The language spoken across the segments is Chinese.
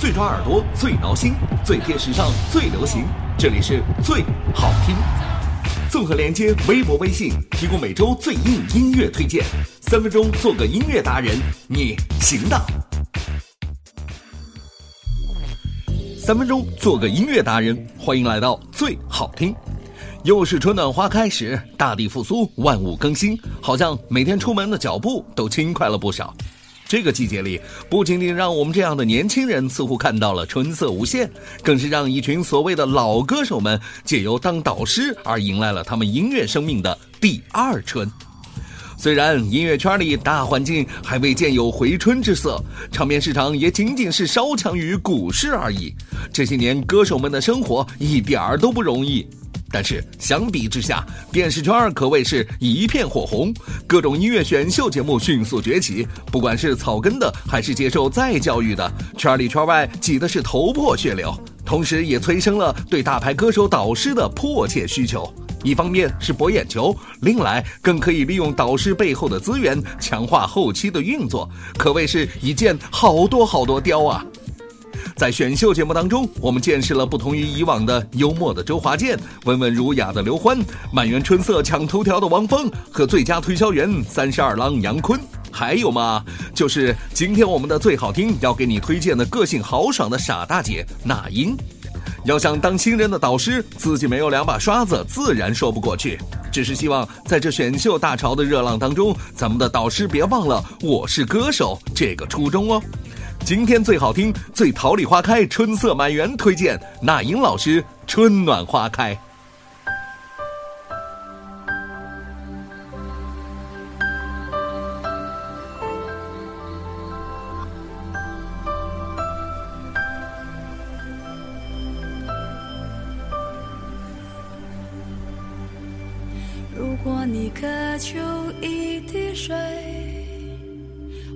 最抓耳朵，最挠心，最贴时尚，最流行。这里是最好听。综合连接微博、微信，提供每周最硬音乐推荐。三分钟做个音乐达人，你行的。三分钟做个音乐达人，欢迎来到最好听。又是春暖花开时，大地复苏，万物更新，好像每天出门的脚步都轻快了不少。这个季节里，不仅仅让我们这样的年轻人似乎看到了春色无限，更是让一群所谓的老歌手们借由当导师而迎来了他们音乐生命的第二春。虽然音乐圈里大环境还未见有回春之色，唱片市场也仅仅是稍强于股市而已。这些年，歌手们的生活一点儿都不容易。但是相比之下，电视圈可谓是一片火红，各种音乐选秀节目迅速崛起。不管是草根的，还是接受再教育的，圈里圈外挤的是头破血流。同时，也催生了对大牌歌手导师的迫切需求。一方面是博眼球，另来更可以利用导师背后的资源强化后期的运作，可谓是一件好多好多雕啊。在选秀节目当中，我们见识了不同于以往的幽默的周华健、温文儒雅的刘欢、满园春色抢头条的汪峰和最佳推销员三十二郎杨坤，还有嘛，就是今天我们的最好听要给你推荐的个性豪爽的傻大姐那英。要想当新人的导师，自己没有两把刷子，自然说不过去。只是希望在这选秀大潮的热浪当中，咱们的导师别忘了“我是歌手”这个初衷哦。今天最好听、最桃李花开、春色满园，推荐那英老师《春暖花开》。如果你渴求一滴水，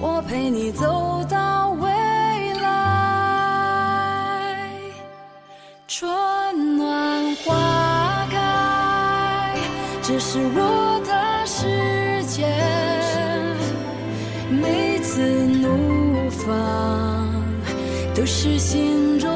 我陪你走到未来。春暖花开，这是我的世界。每次怒放，都是心中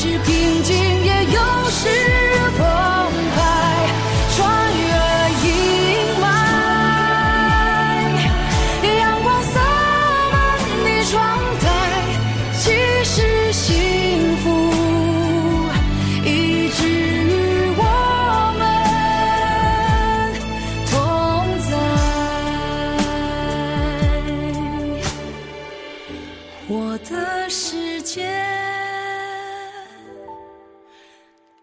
是平静也有时